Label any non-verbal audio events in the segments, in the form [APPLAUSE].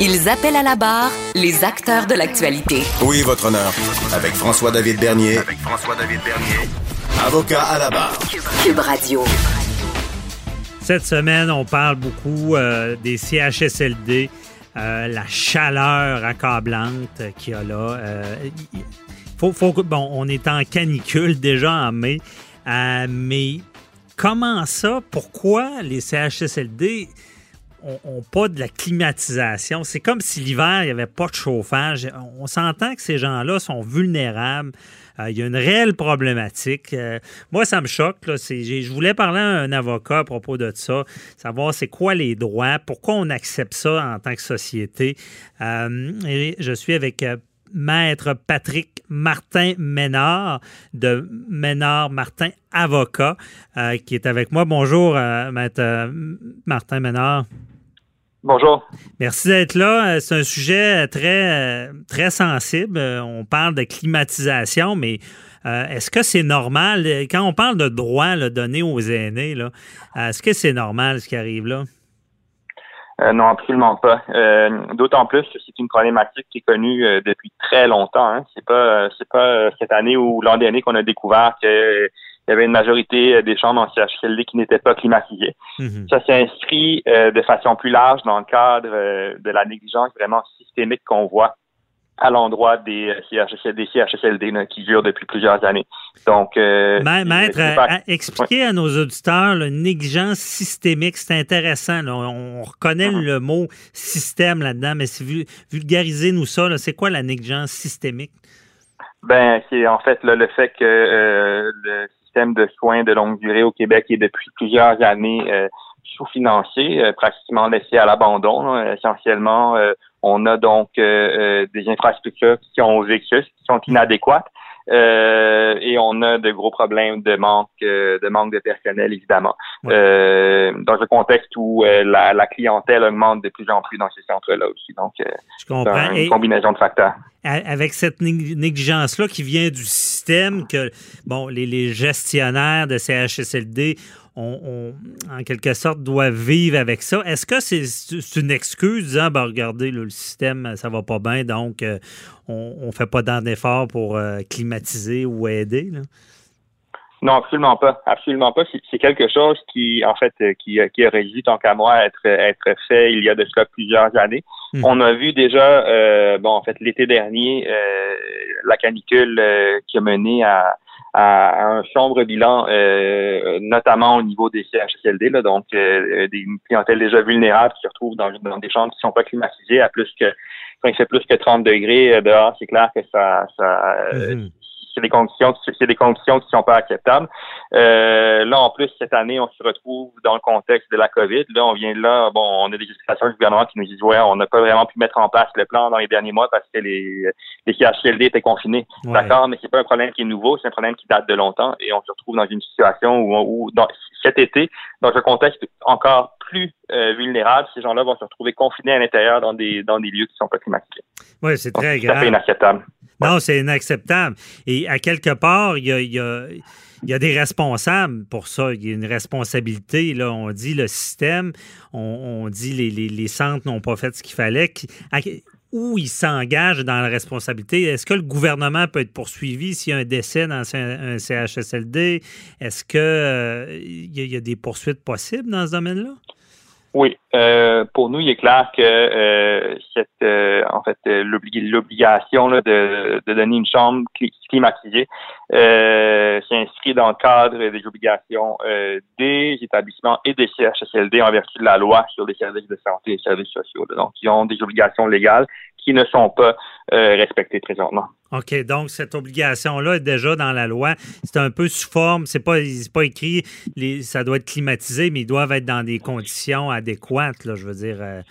Ils appellent à la barre les acteurs de l'actualité. Oui, votre honneur? Avec François-David Bernier. Avec François-David Bernier. Avocat à la barre. Cube Radio. Cette semaine, on parle beaucoup euh, des CHSLD, euh, la chaleur accablante qu'il y a là. Euh, faut, faut que- bon, on est en canicule déjà en mai, euh, mais comment ça? Pourquoi les CHSLD ont, ont pas de la climatisation? C'est comme si l'hiver, il n'y avait pas de chauffage. On s'entend que ces gens-là sont vulnérables. Euh, il y a une réelle problématique. Euh, moi, ça me choque. Je voulais parler à un avocat à propos de ça, savoir c'est quoi les droits, pourquoi on accepte ça en tant que société. Euh, je suis avec Maître Patrick Martin Ménard de Ménard Martin Avocat qui est avec moi. Bonjour, Maître Martin Ménard. Bonjour. Merci d'être là. Euh, C'est un sujet très, euh, très sensible. Euh, On parle de climatisation, mais euh, est-ce que c'est normal? Euh, Quand on parle de droits donnés aux aînés, euh, est-ce que c'est normal ce qui arrive là? Euh, non, absolument pas. Euh, D'autant plus que c'est une problématique qui est connue euh, depuis très longtemps. Hein. C'est pas euh, c'est pas euh, cette année ou l'an dernier qu'on a découvert qu'il y avait une majorité euh, des chambres en CHSLD qui n'étaient pas climatisées. Mhm. Ça s'est inscrit euh, de façon plus large dans le cadre euh, de la négligence vraiment systémique qu'on voit à l'endroit des CHSLD, CHSLD là, qui durent depuis plusieurs années. Donc, euh, Maître, pas- à- expliquez à nos auditeurs la négligence systémique. C'est intéressant. là. On, on reconnaît Mhm. le mot système là-dedans, mais si vul- vulgarisez-nous ça. là. C'est quoi la négligence systémique? Ben, c'est en fait là, le fait que euh, le système de soins de longue durée au Québec est depuis plusieurs années euh, sous-financé, euh, pratiquement laissé à l'abandon. Essentiellement, euh, on a donc euh, euh, des infrastructures qui ont vécu, qui sont inadéquates. Euh, et on a de gros problèmes de manque euh, de manque de personnel évidemment. Ouais. Euh, dans un contexte où la, la clientèle augmente de plus en plus dans ces centres-là aussi. Donc c'est une Et- combinaison de facteurs. avec cette nég- négligence-là qui vient du système que bon, les, les gestionnaires de CHSLD ont, en quelque sorte doivent vivre avec ça. Est-ce que c'est une excuse disant ben, regardez, là, le système, ça va pas bien, donc euh, on, on fait pas tant d'efforts pour euh, climatiser ou aider? là? Non, absolument pas. Absolument pas. C'est- quelque chose qui, en fait, euh, qui, qui aurait dû, tant qu'à moi, être, être fait il y a de cela plusieurs années. Mhm. On a vu déjà, euh, bon, en fait, l'été dernier, euh, la canicule euh, qui a mené à, à, un sombre bilan, euh, notamment au niveau des CHSLD, là, donc euh, des clientèles déjà vulnérables qui se retrouvent dans, dans des chambres qui sont pas climatisées à plus que quand il fait plus que 30 degrés euh, dehors, c'est clair que ça, ça euh, Mhm. C'est des conditions c'est des conditions qui sont pas acceptables. Euh, là en plus cette année on se retrouve dans le contexte de la Covid. Là on vient de là bon on a des explications du gouvernement qui nous disent ouais on n'a pas vraiment pu mettre en place le plan dans les derniers mois parce que les les CHSLD étaient confinés. Ouais. D'accord, mais c'est pas un problème qui est nouveau, c'est un problème qui date de longtemps et on se retrouve dans une situation où, où dans, cet été dans un contexte encore plus euh, vulnérable, ces gens-là vont se retrouver confinés à l'intérieur dans des dans des lieux qui sont pas climatisés. Oui, c'est très C'est grave. inacceptable. Non, c'est inacceptable. Et à quelque part, il y a, y a- y a des responsables pour ça. Il y a une responsabilité. Là. On dit le système, on, on dit les, les- les centres n'ont pas fait ce qu'il fallait. À- où ils s'engagent dans la responsabilité? Est-ce que le gouvernement peut être poursuivi s'il y a un décès dans un, CHSLD? Est-ce que euh, y a des poursuites possibles dans ce domaine-là? Oui, euh, pour nous, il est clair que euh, cette, euh, en fait, euh, l'obli- l'obligation de, de donner une chambre cli- climatisée euh, s'inscrit dans le cadre des obligations euh, des établissements et des CHSLD en vertu de la loi sur les services de santé et les services sociaux. là. Donc, ils ont des obligations légales qui ne sont pas euh, respectées présentement. OK, donc cette obligation-là est déjà dans la loi. C'est un peu sous forme, c'est pas, c'est pas écrit, les, ça doit être climatisé, mais ils doivent être dans des conditions adéquates, là, je veux dire. euh,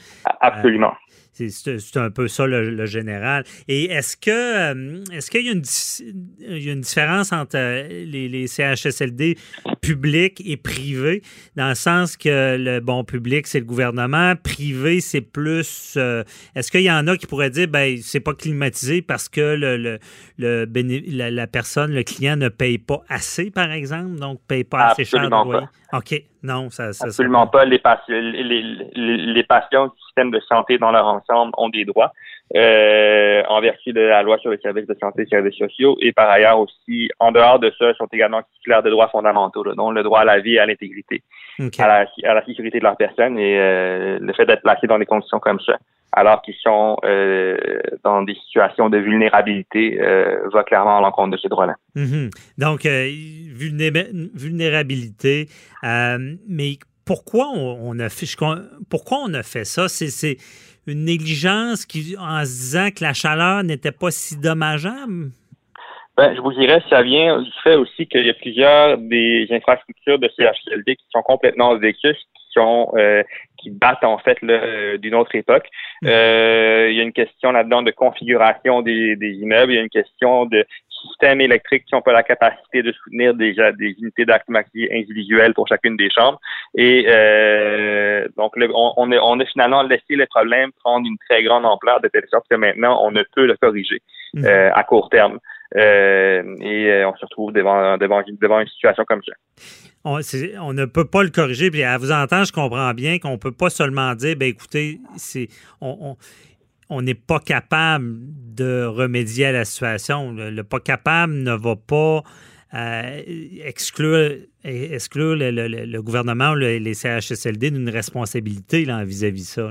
Absolument. C'est un peu ça le, général. Et est-ce que euh, est-ce qu'il y, a une différence entre euh, les, CHSLD publics et privés, dans le sens que le bon public, c'est le gouvernement, privé, c'est plus. Euh, est-ce qu'il y en a qui pourraient dire ben c'est pas climatisé parce que le, le, la, personne, le client ne paye pas assez, par exemple, donc paye pas assez cher de OK. Non, ça. ça Absolument pas. Les, les, les, patients du système de santé dans leur ensemble ont des droits euh, en vertu de la loi sur les services de santé et services sociaux. Et par ailleurs aussi, en dehors de ça, sont également titulaires de droits fondamentaux, dont le droit à la vie et à l'intégrité, à, la, à, la, sécurité de leur personne et euh, le fait d'être placé dans des conditions comme ça alors qu'ils sont euh, dans des situations de vulnérabilité, va clairement à l'encontre de ces droits-là. Mm-hmm. Donc, vulnérabilité, mais pourquoi on, a fait, pourquoi on a fait ça? C'est une négligence qui, en se disant que la chaleur n'était pas si dommageable? Ben, je vous dirais, ça vient du fait aussi qu'il y a plusieurs des infrastructures de CHLD qui sont complètement vécues, qui sont euh, qui datent en fait d'une autre époque. Mm. Euh, il y a une question là-dedans de configuration des, des immeubles, il y a une question de systèmes électriques qui n'ont pas la capacité de soutenir déjà des unités d'activité individuelles pour chacune des chambres. Et euh, donc, on, on, a, on, a, finalement laissé le problème prendre une très grande ampleur de telle sorte que maintenant, on ne peut le corriger mhm. euh, à court terme. Euh, et on se retrouve devant, devant, devant une situation comme ça. On, on, ne peut pas le corriger. Puis à vous entendre, je comprends bien qu'on ne peut pas seulement dire, ben écoutez, c'est on, on on n'est pas capable de remédier à la situation. Le, pas capable ne va pas euh, exclure, exclure le, gouvernement ou les CHSLD d'une responsabilité vis-à-vis de ça.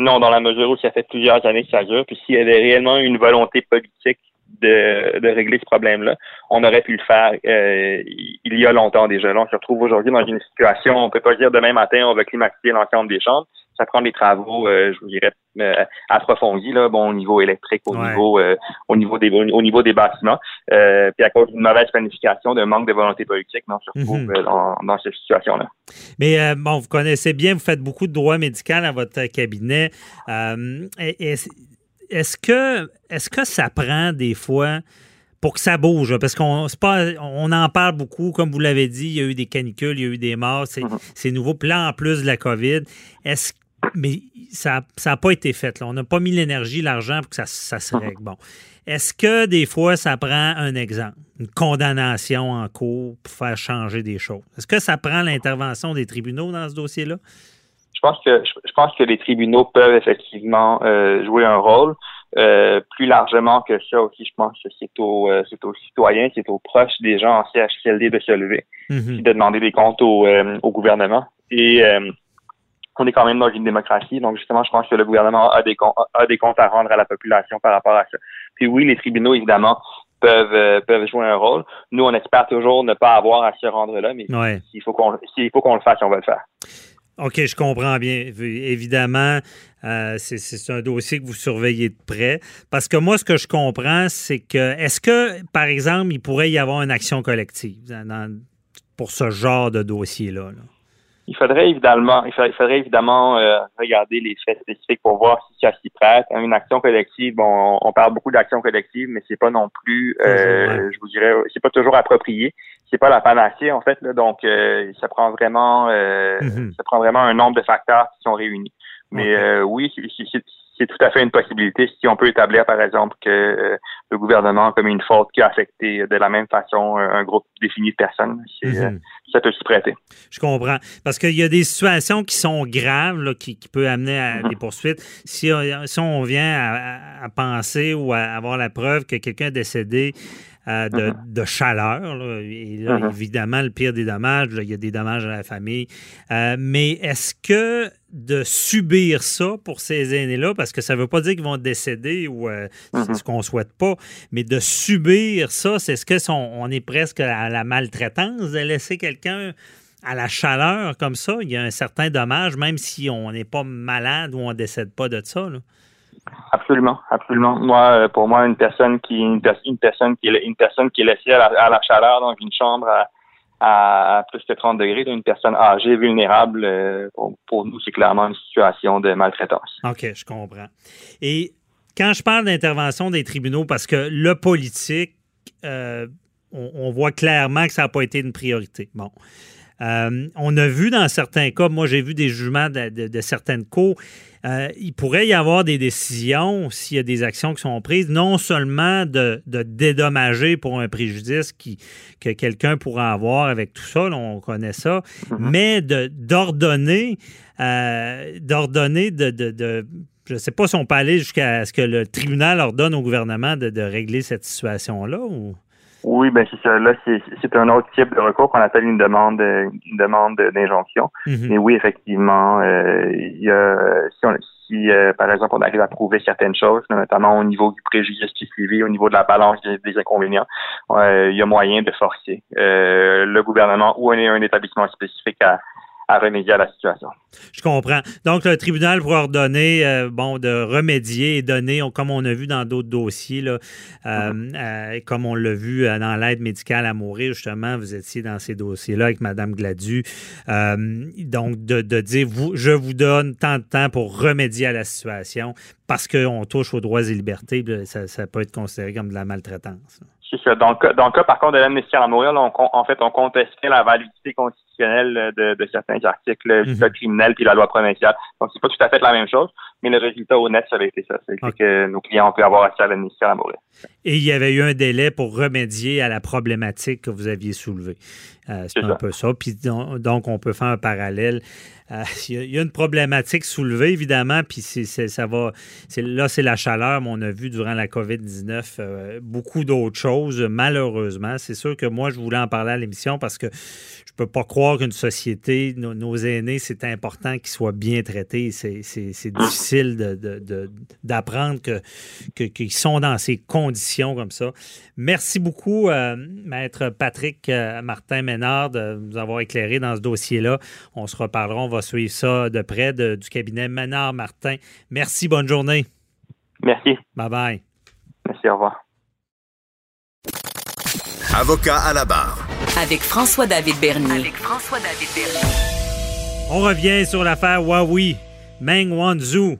Non, dans la mesure où ça fait plusieurs années que ça dure, puis s'il y avait réellement une volonté politique de, régler ce problème-là, on aurait pu le faire euh, il y a longtemps déjà. On se retrouve aujourd'hui dans une situation, on ne peut pas dire demain matin, on va climatiser l'ensemble des chambres ça prend des travaux, euh, je vous dirais, euh, approfondis, là, bon, au niveau électrique, au niveau euh, au niveau des au niveau des bâtiments. puis à cause d'une mauvaise planification, d'un manque de volonté politique, on se retrouve mhm. dans, cette situation-là. Mais bon, vous connaissez bien, vous faites beaucoup de droit médical à votre cabinet. est-ce que est-ce que ça prend des fois pour que ça bouge? Parce qu'on pas, on en parle beaucoup, comme vous l'avez dit, il y a eu des canicules, il y a eu des morts, c'est, mhm. nouveau. Puis là, en plus de la COVID, est-ce mais ça n'a pas été fait. Là. On n'a pas mis l'énergie, l'argent pour que ça, ça se règle. Bon. Est-ce que des fois, ça prend un exemple, une condamnation en cours pour faire changer des choses? Est-ce que ça prend l'intervention des tribunaux dans ce dossier-là? Je pense que je pense que les tribunaux peuvent effectivement euh, jouer un rôle. Euh, plus largement que ça aussi, je pense que c'est aux, euh, c'est aux citoyens, c'est aux proches des gens en CHCLD de se lever, mm-hmm. de demander des comptes au, au gouvernement. Et on est quand même dans une démocratie. Donc, justement, je pense que le gouvernement a des, a des comptes à rendre à la population par rapport à ça. Puis oui, les tribunaux, évidemment, peuvent, euh, peuvent jouer un rôle. Nous, on espère toujours ne pas avoir à se rendre là, mais s'il faut qu'on qu'on le fasse, on va le faire. OK, je comprends bien. Évidemment, euh, c'est un dossier que vous surveillez de près. Parce que moi, ce que je comprends, c'est que, est-ce que, par exemple, il pourrait y avoir une action collective pour ce genre de dossier-là? là? Il faudrait évidemment, il faudrait, évidemment euh, regarder les faits spécifiques pour voir si ça s'y prête. Une action collective, bon, on parle beaucoup d'action collective, mais c'est pas non plus, euh, je vous dirais, c'est pas toujours approprié. C'est pas la panacée en fait. Là, donc, euh, ça prend vraiment, mm-hmm. ça prend vraiment un nombre de facteurs qui sont réunis. Mais oui, c'est tout à fait une possibilité si on peut établir, par exemple, que le gouvernement a commis une faute qui a affecté de la même façon un, groupe défini de personnes. Mm-hmm ça peut s'y prêter. Je comprends. Parce qu'il y a des situations qui sont graves, qui, peuvent amener à des poursuites. Si, si on vient à, penser ou à avoir la preuve que quelqu'un est décédé euh, mm-hmm. de, chaleur. Et là, mm-hmm. évidemment, le pire des dommages, il y a des dommages à la famille. Euh, mais est-ce que de subir ça pour ces aînés-là, parce que ça ne veut pas dire qu'ils vont décéder ou euh, mm-hmm. ce qu'on ne souhaite pas, mais de subir ça, c'est ce que on est presque à la maltraitance de laisser quelqu'un à la chaleur comme ça, il y a un certain dommage, même si on n'est pas malade ou on ne décède pas de ça. Là. Absolument, absolument. Moi, euh, pour moi, une personne qui une, personne qui est une personne qui est laissée à la, chaleur dans une chambre à, plus de 30 degrés, une personne âgée, vulnérable, euh, pour, nous, c'est clairement une situation de maltraitance. OK, je comprends. Et quand je parle d'intervention des tribunaux, parce que le politique, euh, on, voit clairement que ça n'a pas été une priorité. Bon. Euh, on a vu dans certains cas, moi j'ai vu des jugements de, certaines cours, euh, il pourrait y avoir des décisions, s'il y a des actions qui sont prises, non seulement de, dédommager pour un préjudice qui, que quelqu'un pourra avoir avec tout ça, on connaît ça, mm-hmm. mais d'ordonner, euh, d'ordonner de, je ne sais pas si on peut aller jusqu'à ce que le tribunal ordonne au gouvernement de, régler cette situation-là ou... Oui, ben c'est ça. Là, c'est un autre type de recours qu'on appelle une demande une demande d'injonction. Mhm. Mais oui, effectivement, euh, il y a si, on, si euh, par exemple on arrive à prouver certaines choses, notamment au niveau du préjudice qui est suivi, au niveau de la balance des, inconvénients, euh, il y a moyen de forcer le gouvernement ou un, un établissement spécifique à, à remédier à la situation. Je comprends. Donc, le tribunal pourra ordonner euh, bon, de remédier et donner, comme on a vu dans d'autres dossiers, là, euh, euh, comme on l'a vu dans l'aide médicale à mourir, justement, vous étiez dans ces dossiers-là avec Mme Gladu. donc, de, de, dire, vous, je vous donne tant de temps pour remédier à la situation parce qu'on touche aux droits et libertés, ça, ça peut être considéré comme de la maltraitance. C'est ça. Dans le, cas, par contre, de l'amnistie à Montréal, on, en fait, on contestait la validité constitutionnelle de, certains articles du mhm. code criminel puis la loi provinciale. Donc, c'est pas tout à fait la même chose, mais le résultat honnête, ça avait été ça. C'est que nos clients ont pu avoir accès à l'amnistie à Montréal. Et il y avait eu un délai pour remédier à la problématique que vous aviez soulevée. Euh, c'est un peu ça. Puis donc, on peut faire un parallèle. Euh, [LAUGHS] il y a une problématique soulevée, évidemment, puis ça va. Là, c'est la chaleur, mais on a vu durant la COVID-19 euh, beaucoup d'autres choses, malheureusement. C'est sûr que moi, je voulais en parler à l'émission parce que peux pas croire qu'une société, nos, aînés, c'est important qu'ils soient bien traités. C'est difficile d'apprendre qu'ils sont dans ces conditions comme ça. Merci beaucoup, Maître Patrick Martin de nous avoir éclairé dans ce dossier-là. On se reparlera, on va suivre ça de près du cabinet Ménard-Martin. Merci, bonne journée. Merci. Bye-bye. Merci, au revoir. Avocat à la barre. Avec François-David Bernier. Avec François-David Bernier. On revient sur l'affaire Huawei, Meng Wanzhou.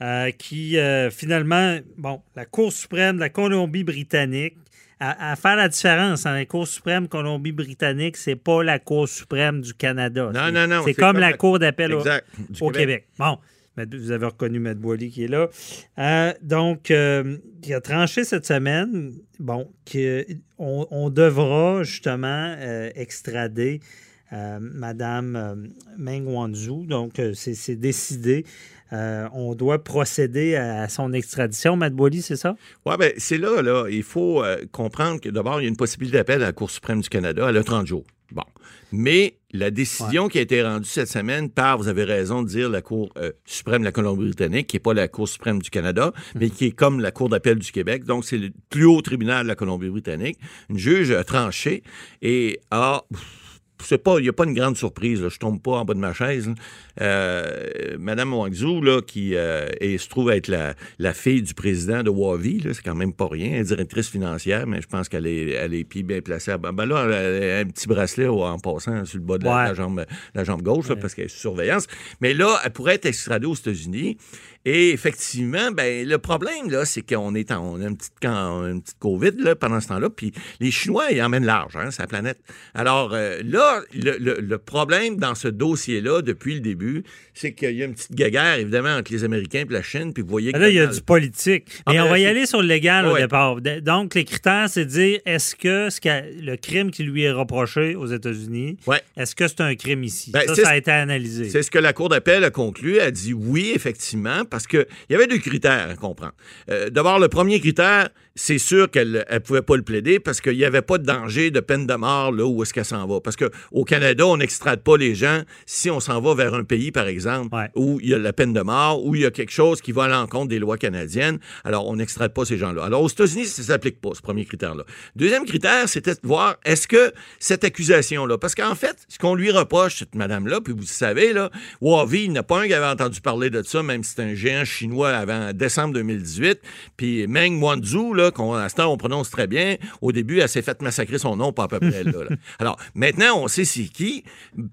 Euh, qui euh, finalement, bon, la Cour suprême de la Colombie-Britannique à, faire la différence entre la Cour suprême Colombie-Britannique, c'est pas la Cour suprême du Canada. Non, non, non. C'est comme, la Cour d'appel au, Québec. Bon, vous avez reconnu M. Boily qui est là. Euh, donc, euh, il a tranché cette semaine, bon, qu'on on devra justement euh, extrader Mme Meng Wanzhou. Donc, c'est décidé. Euh, on doit procéder à son extradition. Matt Boily, c'est ça? Oui, bien, c'est là, là. Il faut euh, comprendre que d'abord, il y a une possibilité d'appel à la Cour suprême du Canada. Elle a 30 jours. Bon. Mais la décision qui a été rendue cette semaine par, vous avez raison de dire, la Cour euh, suprême de la Colombie-Britannique, qui n'est pas la Cour suprême du Canada, mais qui est comme la Cour d'appel du Québec. Donc, c'est le plus haut tribunal de la Colombie-Britannique. Une juge a tranché et a c'est pas, il n'y a pas une grande surprise. Là. Je tombe pas en bas de ma chaise. Euh, Madame Wangzhou, là, qui euh, se trouve être la, la, fille du président de Wavi, c'est quand même pas rien. Elle est directrice financière, mais je pense qu'elle est, elle est pieds bien placée. Ben, ben là, elle a un petit bracelet en passant sur le bas de la, jambe, la jambe gauche, parce qu'elle est sous surveillance. Mais là, elle pourrait être extradée aux États-Unis. Et effectivement, ben, le problème, là, c'est qu'on est en, on a une petite, une petite COVID là, pendant ce temps-là, puis les Chinois, ils emmènent large, hein, sa planète. Alors euh, là, le, le, problème dans ce dossier-là, depuis le début, c'est qu'il y a une petite guéguerre, évidemment, entre les Américains et la Chine, puis vous voyez que... Là, il y a du politique. Ah, Mais on va y aller sur le légal au départ. Donc, les critères, c'est de dire, est-ce que ce le crime qui lui est reproché aux États-Unis, est-ce que c'est un crime ici? Ben, ça, ça a été analysé. C'est ce que la Cour d'appel a conclu. Elle a dit oui, effectivement, parce qu'il y avait deux critères à comprendre. Euh, d'abord, le premier critère, c'est sûr qu'elle ne pouvait pas le plaider parce qu'il n'y avait pas de danger de peine de mort là où est-ce qu'elle s'en va. Parce qu'au Canada, on n'extrade pas les gens si on s'en va vers un pays, par exemple, où il y a la peine de mort, où il y a quelque chose qui va à l'encontre des lois canadiennes. Alors, on n'extrade pas ces gens-là. Alors, aux États-Unis, ça ne s'applique pas, ce premier critère-là. Deuxième critère, c'était de voir est-ce que cette accusation-là, parce qu'en fait, ce qu'on lui reproche, cette madame-là, puis vous savez, là, Wavi, il n'y a pas un qui avait entendu parler de ça, même si c'est un géant chinois avant décembre 2018. Puis Meng Wanzhou, là, qu'on, à ce temps, on prononce très bien, au début, elle s'est fait massacrer son nom, pas à peu près là. là. [LAUGHS] Alors, maintenant, on sait c'est qui.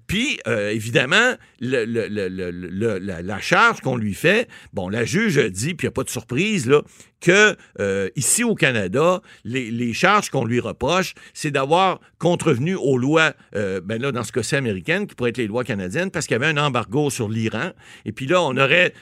Puis, euh, évidemment, le- le- le- le- le- la, la charge qu'on lui fait, bon, la juge dit, puis il n'y a pas de surprise, là, que euh, ici au Canada, les, les charges qu'on lui reproche, c'est d'avoir contrevenu aux lois, euh, ben là, dans ce cas-ci américaines, qui pourraient être les lois canadiennes, parce qu'il y avait un embargo sur l'Iran. Et puis là, on aurait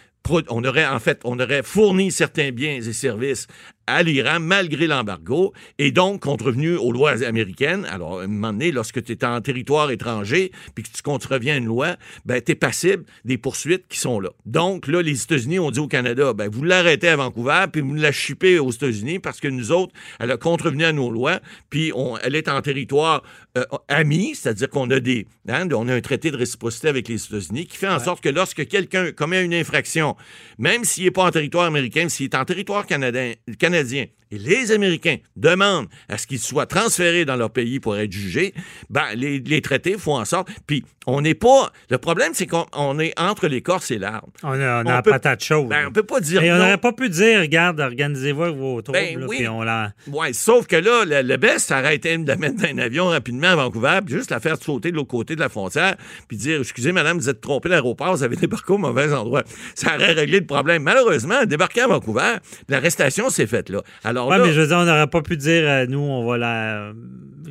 on aurait en fait, on aurait fourni certains biens et services à l'Iran malgré l'embargo et donc contrevenu aux lois américaines. Alors, à un moment donné, lorsque tu es en territoire étranger puis que tu contreviens à une loi, ben, tu es passible des poursuites qui sont là. Donc, là, les États-Unis ont dit au Canada, ben, vous l'arrêtez à Vancouver puis vous la chippez aux États-Unis parce que nous autres, elle a contrevenu à nos lois puis elle est en territoire euh, ami, c'est-à-dire qu'on a des, hein, on a un traité de réciprocité avec les États-Unis qui fait en sorte que lorsque quelqu'un commet une infraction, même s'il n'est pas en territoire américain, s'il est en territoire canadien, canadien, et les Américains demandent à ce qu'il soit transféré dans leur pays pour être jugé, ben, les, les traités font en sorte. Puis, on n'est pas. Le problème, c'est qu'on on est entre l'écorce et l'arbre. On a, on a On la peut- patate chaude. Ben, on peut pas dire. Et on n'aurait pas pu dire, regarde, organisez-vous avec vos troubles, Ben là, oui. puis on la... Ouais, sauf que là, le, le best, ça aurait été de la mettre dans un avion rapidement à Vancouver, puis juste la faire sauter de l'autre côté de la frontière, puis dire Excusez, madame, vous êtes trompée d'aéroport, vous avez débarqué au mauvais endroit. Ça aurait réglé le problème. Malheureusement, débarquer à Vancouver, l'arrestation s'est faite là. Alors Ouais, là, mais je veux dire, on n'aurait pas pu dire, euh, nous, on va la. euh,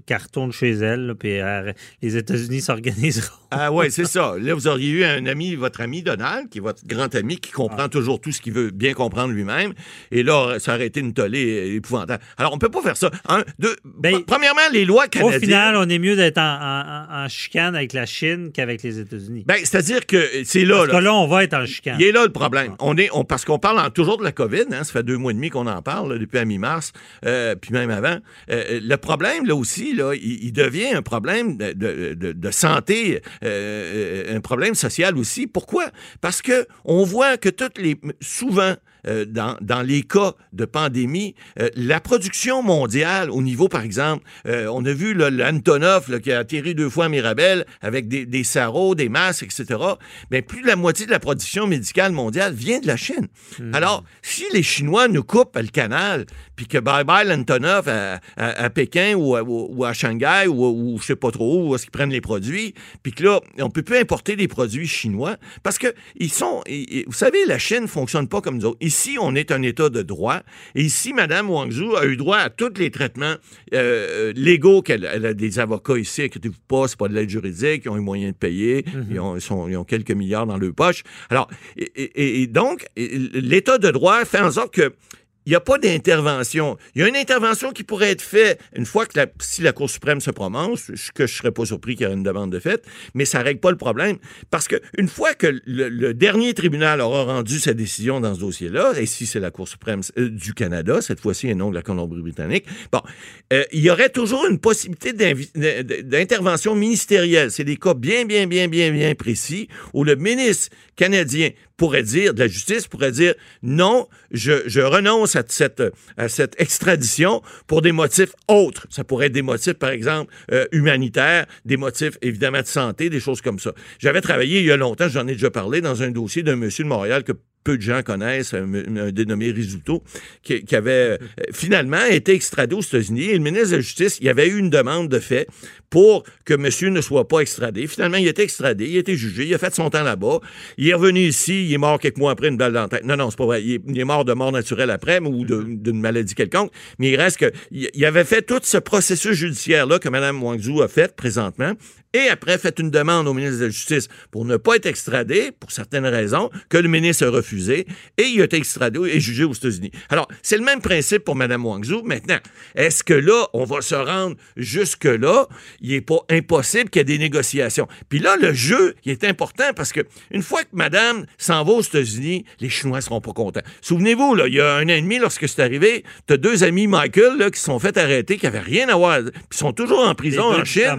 qu'elle retourne chez elle, là, puis euh, les États-Unis [LAUGHS] s'organiseront. Ah ouais, c'est ça. Là, vous auriez eu un ami, votre ami Donald, qui est votre grand ami, qui comprend Ah. toujours tout ce qu'il veut bien comprendre lui-même. Et là, ça aurait été une tollée épouvantable. Alors, on peut pas faire ça. Un, deux, Ben, premièrement, les lois Au canadiennes. final, on est mieux d'être en, en- en- en chicane avec la Chine qu'avec les États-Unis. Ben, c'est-à-dire que c'est là, Parce que là. là, on va être en chicane. Il est là le problème. On est, on, parce qu'on parle en- toujours de la COVID, hein, ça fait deux mois et demi qu'on en parle, là, depuis la mi-mars, euh, puis même avant. Euh, le problème, là aussi, là, il, devient un problème de santé, euh, un problème social aussi. Pourquoi? Parce que on voit que toutes les, souvent, euh, dans, dans les cas de pandémie, euh, la production mondiale au niveau, par exemple, euh, on a vu l'Antonov qui a atterri deux fois à Mirabel avec des, des sarraux, des masques, etc. Mais plus de la moitié de la production médicale mondiale vient de la Chine. Alors, si les Chinois nous coupent le canal, puis que bye-bye l'Antonov à, à- à Pékin ou à, ou- ou à Shanghai ou, ou je sais pas trop où, où est-ce qu'ils prennent les produits, puis que là, on peut plus importer des produits chinois parce que ils sont, vous savez, la Chine fonctionne pas comme nous autres. Ici, on est un État de droit, et ici, Mme Wang Zhou a eu droit à tous les traitements euh, légaux qu'elle elle a des avocats ici, inquiétez-vous pas, c'est pas de l'aide juridique, ils ont les moyens de payer, ils, ont, ils sont- ils ont quelques milliards dans leur poche. Alors, et, et- et donc, l'État de droit fait en sorte que il n'y a pas d'intervention. Il y a une intervention qui pourrait être faite une fois que la, si la Cour suprême se prononce, ce que je ne serais pas surpris qu'il y ait une demande de fait, mais ça ne règle pas le problème. Parce qu'une fois que le, dernier tribunal aura rendu sa décision dans ce dossier-là, et si c'est la Cour suprême euh, du Canada, cette fois-ci, et non de la Colombie-Britannique, bon, euh, il y aurait toujours une possibilité d'intervention ministérielle. C'est des cas bien, bien, bien, bien, bien précis où le ministre canadien pourrait dire, de la justice pourrait dire, non, je, je renonce à cette, à cette extradition pour des motifs autres. Ça pourrait être des motifs, par exemple, euh, humanitaires, des motifs, évidemment, de santé, des choses comme ça. J'avais travaillé il y a longtemps, j'en ai déjà parlé, dans un dossier d'un monsieur de Montréal que peu de gens connaissent, un, un dénommé Risuto, qui, qui avait euh, finalement été extradé aux États-Unis. Et le ministre de la Justice, il y avait eu une demande de fait pour que monsieur ne soit pas extradé. Finalement, il a été extradé, il a été jugé, il a fait son temps là-bas. Il est revenu ici, il est mort quelques mois après, une balle dans la tête. Non, non, c'est pas vrai. Il est, il est mort de mort naturelle après ou de- d'une maladie quelconque. Mais il reste que il il avait fait tout ce processus judiciaire-là que Mme Wangzhou a fait présentement et après fait une demande au ministre de la Justice pour ne pas être extradé, pour certaines raisons, que le ministre a refusé, et il a été extradé et jugé aux États-Unis. Alors, c'est le même principe pour Mme Wangzhou. Maintenant, est-ce que là, on va se rendre jusque-là? Il n'est pas impossible qu'il y ait des négociations. Puis là, le jeu, il est important parce que une fois que Madame s'en va aux États-Unis, les Chinois ne seront pas contents. Souvenez-vous, là, il y a un an et demi, lorsque c'est arrivé, tu as deux amis Michael là, qui se sont fait arrêter, qui n'avaient rien à voir, puis sont toujours en prison en Chine.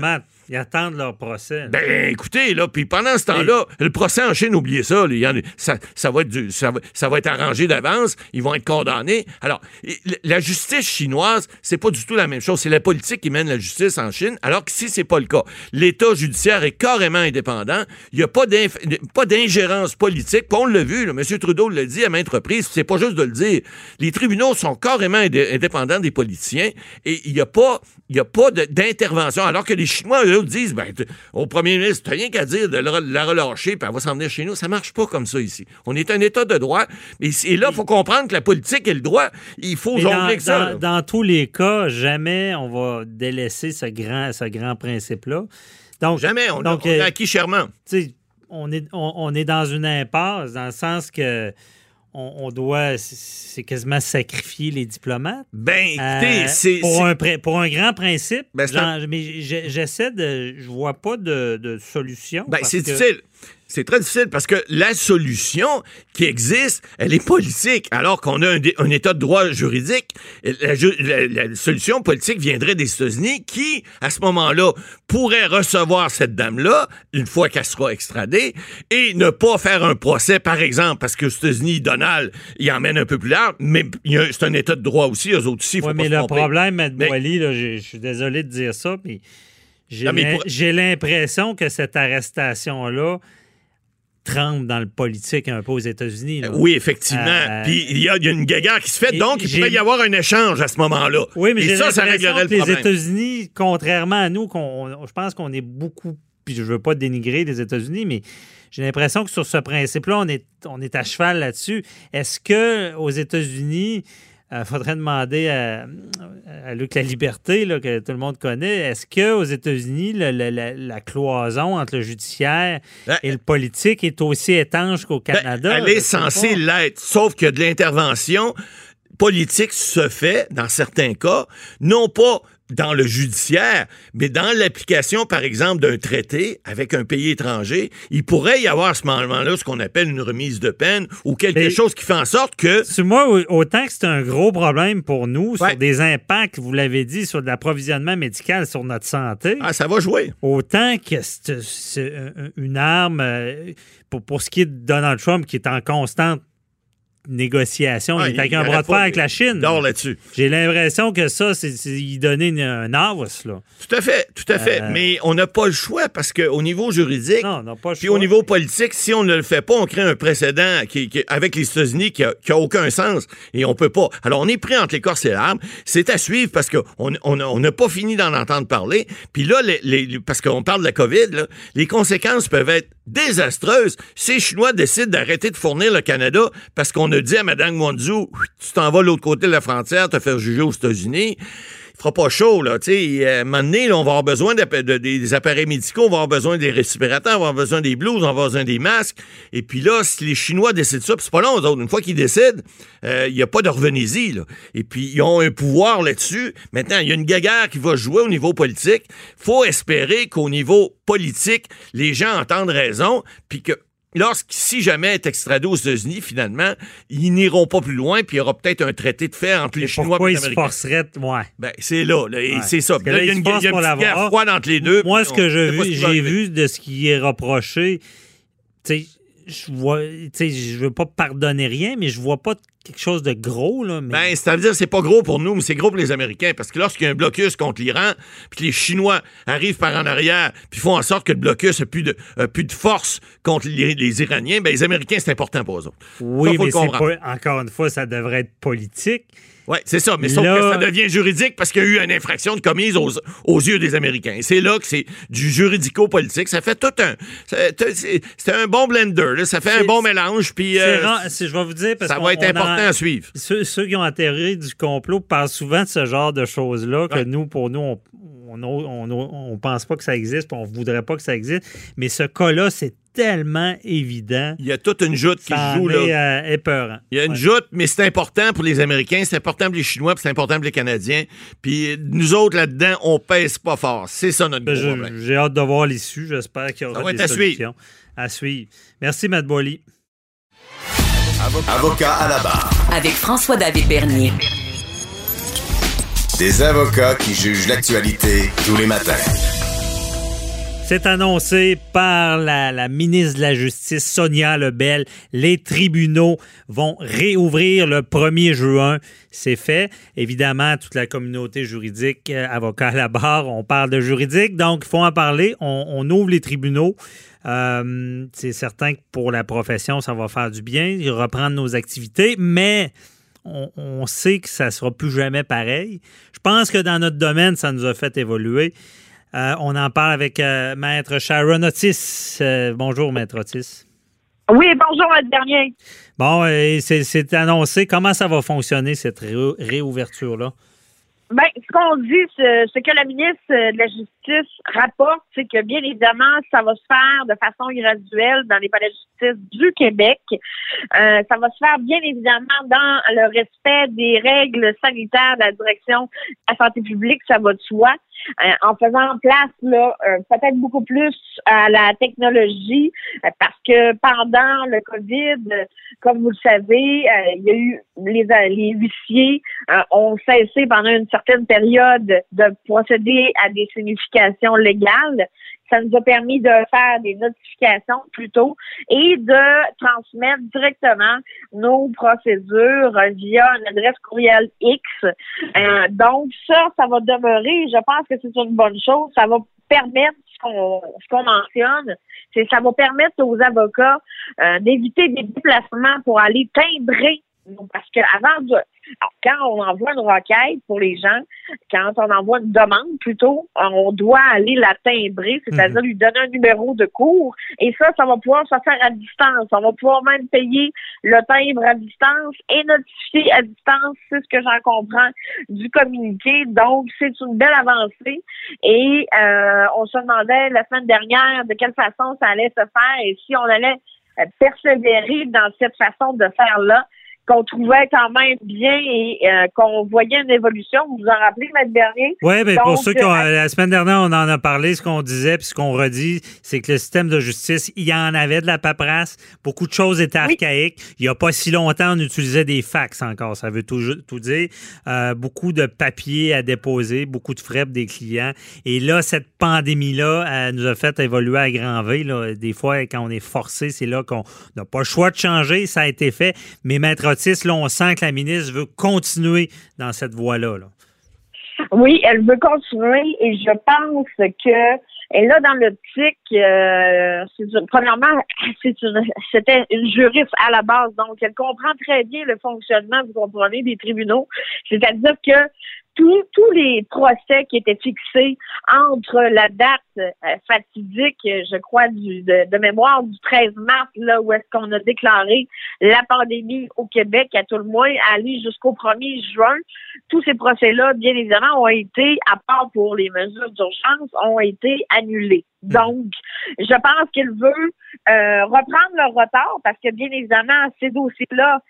Ils attendent leur procès. Ben, écoutez, là, puis pendant ce temps-là, le procès en Chine, oubliez ça, là, ça, ça va être du- ça, va, ça va être arrangé d'avance, ils vont être condamnés. Alors, la justice chinoise, c'est pas du tout la même chose. C'est la politique qui mène la justice en Chine, alors que si c'est pas le cas, l'État judiciaire est carrément indépendant. Il n'y a pas d'ingérence politique. Puis on l'a vu, là, M. Trudeau l'a dit à maintes reprises, c'est pas juste de le dire. Les tribunaux sont carrément indé- indépendants des politiciens et il n'y a pas, y a pas d'intervention. Alors que les Chinois, eux, disent, ben, au premier ministre, t'as rien qu'à dire de la la relâcher, puis elle va s'en venir chez nous. Ça marche pas comme ça ici. On est un État de droit. Et, et là, il faut comprendre que la politique et le droit, il faut jongler dans, avec ça. dans- dans tous les cas, jamais on va délaisser ce grand, ce grand principe-là. Donc, Jamais. On, donc, a, on a euh, acquis chèrement. on est, on, on est dans une impasse, dans le sens que on, on doit, c'est quasiment sacrifier les diplomates. Ben, écoutez, Euh, c'est. pour, c'est- un, pour un grand principe, Ben, genre, mais j'essaie de, je vois pas de, de solution. Ben, c'est que- difficile. C'est très difficile parce que la solution qui existe, elle est politique, alors qu'on a un, état de droit juridique. La, ju- la- la solution politique viendrait des États-Unis qui, à ce moment-là, pourraient recevoir cette dame-là une fois qu'elle sera extradée et ne pas faire un procès, par exemple, parce que aux États-Unis, Donald, il emmène un peu plus large, mais il c'est un état de droit aussi, eux autres aussi. faut Ouais, pas mais se le tromper. problème, Mais- Boily, je suis désolé de dire ça, mais pour- j'ai l'impression que cette arrestation-là trempe dans le politique un peu aux États-Unis. Oui, effectivement. Euh, Puis il y, a il y a une guéguerre qui se fait, donc il pourrait y avoir un échange à ce moment-là. Oui, mais Et ça, ça réglerait le les problème. États-Unis, contrairement à nous, qu'on, je pense qu'on est beaucoup, puis je veux pas dénigrer les États-Unis, mais j'ai l'impression que sur ce principe-là, on est, on est à cheval là-dessus. Est-ce que aux États-Unis, il faudrait demander à, à Luc La Liberté, là, que tout le monde connaît, est-ce qu'aux États-Unis, la, la cloison entre le judiciaire Ben, et le politique est aussi étanche qu'au Ben, Canada? elle est censée l'être, sauf que de l'intervention politique se fait, dans certains cas, non pas dans le judiciaire, mais dans l'application, par exemple, d'un traité avec un pays étranger, il pourrait y avoir à ce moment-là ce qu'on appelle une remise de peine ou quelque Mais- chose qui fait en sorte que... Sur moi, au- autant que c'est un gros problème pour nous, Ouais. sur des impacts, vous l'avez dit, sur de l'approvisionnement médical, sur notre santé, Ah, ça va jouer. autant que c'est c'est un- une arme, euh, pour, pour ce qui est de Donald Trump, qui est en constante négociation, Ah, il est avec il un bras de fer avec la Chine. Là-dessus. J'ai l'impression que ça, c'est y donner un avance, là. Tout à fait, tout à fait. Euh, Mais on n'a pas le choix parce qu'au niveau juridique, Non, on n'a pas le Puis choix. au niveau politique, si on ne le fait pas, on crée un précédent qui, qui- avec les États-Unis qui a, qui a aucun sens et on peut pas. Alors on est pris entre l'écorce et l'arbre. C'est à suivre parce qu'on on, on n'a pas fini d'en entendre parler. Puis là, les, les- parce qu'on parle de la COVID, là, les conséquences peuvent être désastreuses. Si les Chinois décident d'arrêter de fournir le Canada parce qu'on a dit à Mme Wanzhou, tu t'en vas de l'autre côté de la frontière, te faire juger aux États-Unis fera pas chaud, là. Tu sais, euh, à un moment donné, là, on va avoir besoin des appareils médicaux, on va avoir besoin des respirateurs, on va avoir besoin des blouses, on va avoir besoin des masques. Et puis là, si les Chinois décident ça, puis c'est pas long, autres. Une fois qu'ils décident, euh, il n'y a pas de revenez-y, là. Et puis, ils ont un pouvoir là-dessus. Maintenant, il y a une guéguerre qui va jouer au niveau politique. faut espérer qu'au niveau politique, les gens entendent raison, puis que Lorsque, si jamais est extradé aux États-Unis, finalement, ils n'iront pas plus loin, puis il y aura peut-être un traité de fait entre les Et Chinois et pourquoi les ils se Américains. forceraient... Ouais. Ben, c'est là, là, Ouais. c'est ça. Là, là, il y a une, y a une guerre froide entre les deux. Moi, ce on que vu- j'ai arriver. vu de ce qui est reproché, tu sais, je vois, tu sais, je veux pas pardonner rien, mais je vois pas quelque chose de gros, là. Mais... Ben, c'est-à-dire, c'est pas gros pour nous, mais c'est gros pour les Américains. Parce que lorsqu'il y a un blocus contre l'Iran, puis que les Chinois arrivent par en arrière, puis font en sorte que le blocus n'a plus de, a plus de force contre les, les Iraniens, ben, les Américains, c'est important pour eux autres. oui, ça, mais c'est pas, encore une fois, ça devrait être politique. Oui, c'est ça. Mais sauf Là- que ça devient juridique parce qu'il y a eu une infraction de commise aux, aux yeux des Américains. C'est là que c'est du juridico-politique. Ça fait tout un. C'est un bon blender. là. Ça fait un bon mélange. Puis euh, rare- je vais vous dire parce ça va être important à suivre. Ceux, ceux qui ont atterri du complot parlent souvent de ce genre de choses-là que Ouais. nous, pour nous, on on, on, on- on pense pas que ça existe, puis on voudrait pas que ça existe. Mais ce cas-là, c'est tellement évident. Il y a toute une joute qui se joue. Là. est euh, épeurant. Il y a une Ouais. joute, mais c'est important pour les Américains, c'est important pour les Chinois, puis c'est important pour les Canadiens. Puis nous autres, là-dedans, on pèse pas fort. C'est ça notre Ben, gros je- problème. J'ai hâte de voir l'issue. J'espère qu'il y aura Ça va des être à suivre. solutions. À suivre. Merci, Matt Boily. Avocat à la barre. Avec François-David Bernier. Des avocats qui jugent l'actualité tous les matins. C'est annoncé par la, ministre de la Justice, Sonia Lebel. Les tribunaux vont réouvrir le 1er juin. C'est fait. Évidemment, toute la communauté juridique, euh, avocat à la barre, on parle de juridique, donc il faut en parler. On, on ouvre les tribunaux. Euh, c'est certain que pour la profession, ça va faire du bien, reprendre nos activités, mais on, on, sait que ça ne sera plus jamais pareil. Je pense que dans notre domaine, ça nous a fait évoluer. Euh, on en parle avec euh, Maître Sharon Otis. Euh, bonjour, Maître Otis. Oui, bonjour, Maître Bernier. Bon, c'est annoncé. Comment ça va fonctionner, cette ré réouverture-là? Ben, ce qu'on dit, c'est que la ministre de la Justice rapporte, c'est que bien évidemment, ça va se faire de façon graduelle dans les palais de justice du Québec. Euh, ça va se faire bien évidemment dans le respect des règles sanitaires de la direction de la santé publique, ça va de soi. Euh, en faisant place là euh, peut-être beaucoup plus à la technologie euh, parce que pendant le Covid, comme vous le savez, il y a eu les, les huissiers ont cessé pendant une certaine période de procéder à des significations légales ça nous a permis de faire des notifications plutôt et de transmettre directement nos procédures via une adresse courriel X. Euh, donc ça, ça va demeurer. Je pense que c'est une bonne chose. Ça va permettre ce qu'on mentionne, c'est ça va permettre aux avocats euh, d'éviter des déplacements pour aller timbrer parce qu'avant de quand on envoie une requête pour les gens, quand on envoie une demande plutôt, on doit aller la timbrer, c'est-à-dire mhm. lui donner un numéro de cours. Et ça, ça va pouvoir se faire à distance. On va pouvoir même payer le timbre à distance et notifier à distance, c'est ce que j'en comprends du communiqué. Donc, c'est une belle avancée. Et euh, on se demandait la semaine dernière de quelle façon ça allait se faire et si on allait persévérer dans cette façon de faire là qu'on trouvait quand même bien et euh, qu'on voyait une évolution. Vous vous en rappelez, Maître Bernier? Oui, mais pour ceux qui ont, euh, la semaine dernière, on en a parlé, ce qu'on disait, puis ce qu'on redit, c'est que le système de justice, il y en avait de la paperasse, beaucoup de choses étaient archaïques. Il n'y a pas si longtemps, on utilisait des fax encore, ça veut tout, tout dire. Euh, beaucoup de papiers à déposer, beaucoup de frais des clients. Et là, cette pandémie-là nous a fait évoluer à grand V. Là. Des fois, quand on est forcé, c'est là qu'on n'a pas le choix de changer, ça a été fait. Mais Maître on sent que la ministre veut continuer dans cette voie-là. Oui, elle veut continuer et je pense que là dans l'optique, euh, premièrement, [LAUGHS] c'était une juriste à la base, donc elle comprend très bien le fonctionnement, vous comprenez, des tribunaux. C'est-à-dire que tous, les procès qui étaient fixés entre la date euh, fatidique, je crois, du, de, mémoire du 13 mars, là où est-ce qu'on a déclaré la pandémie au Québec, à tout le moins, aller jusqu'au 1er juin, tous ces procès-là, bien évidemment, ont été, à part pour les mesures d'urgence, ont été annulés. Donc, je pense qu'il veut euh, reprendre le retard parce que, bien évidemment, ces dossiers-là,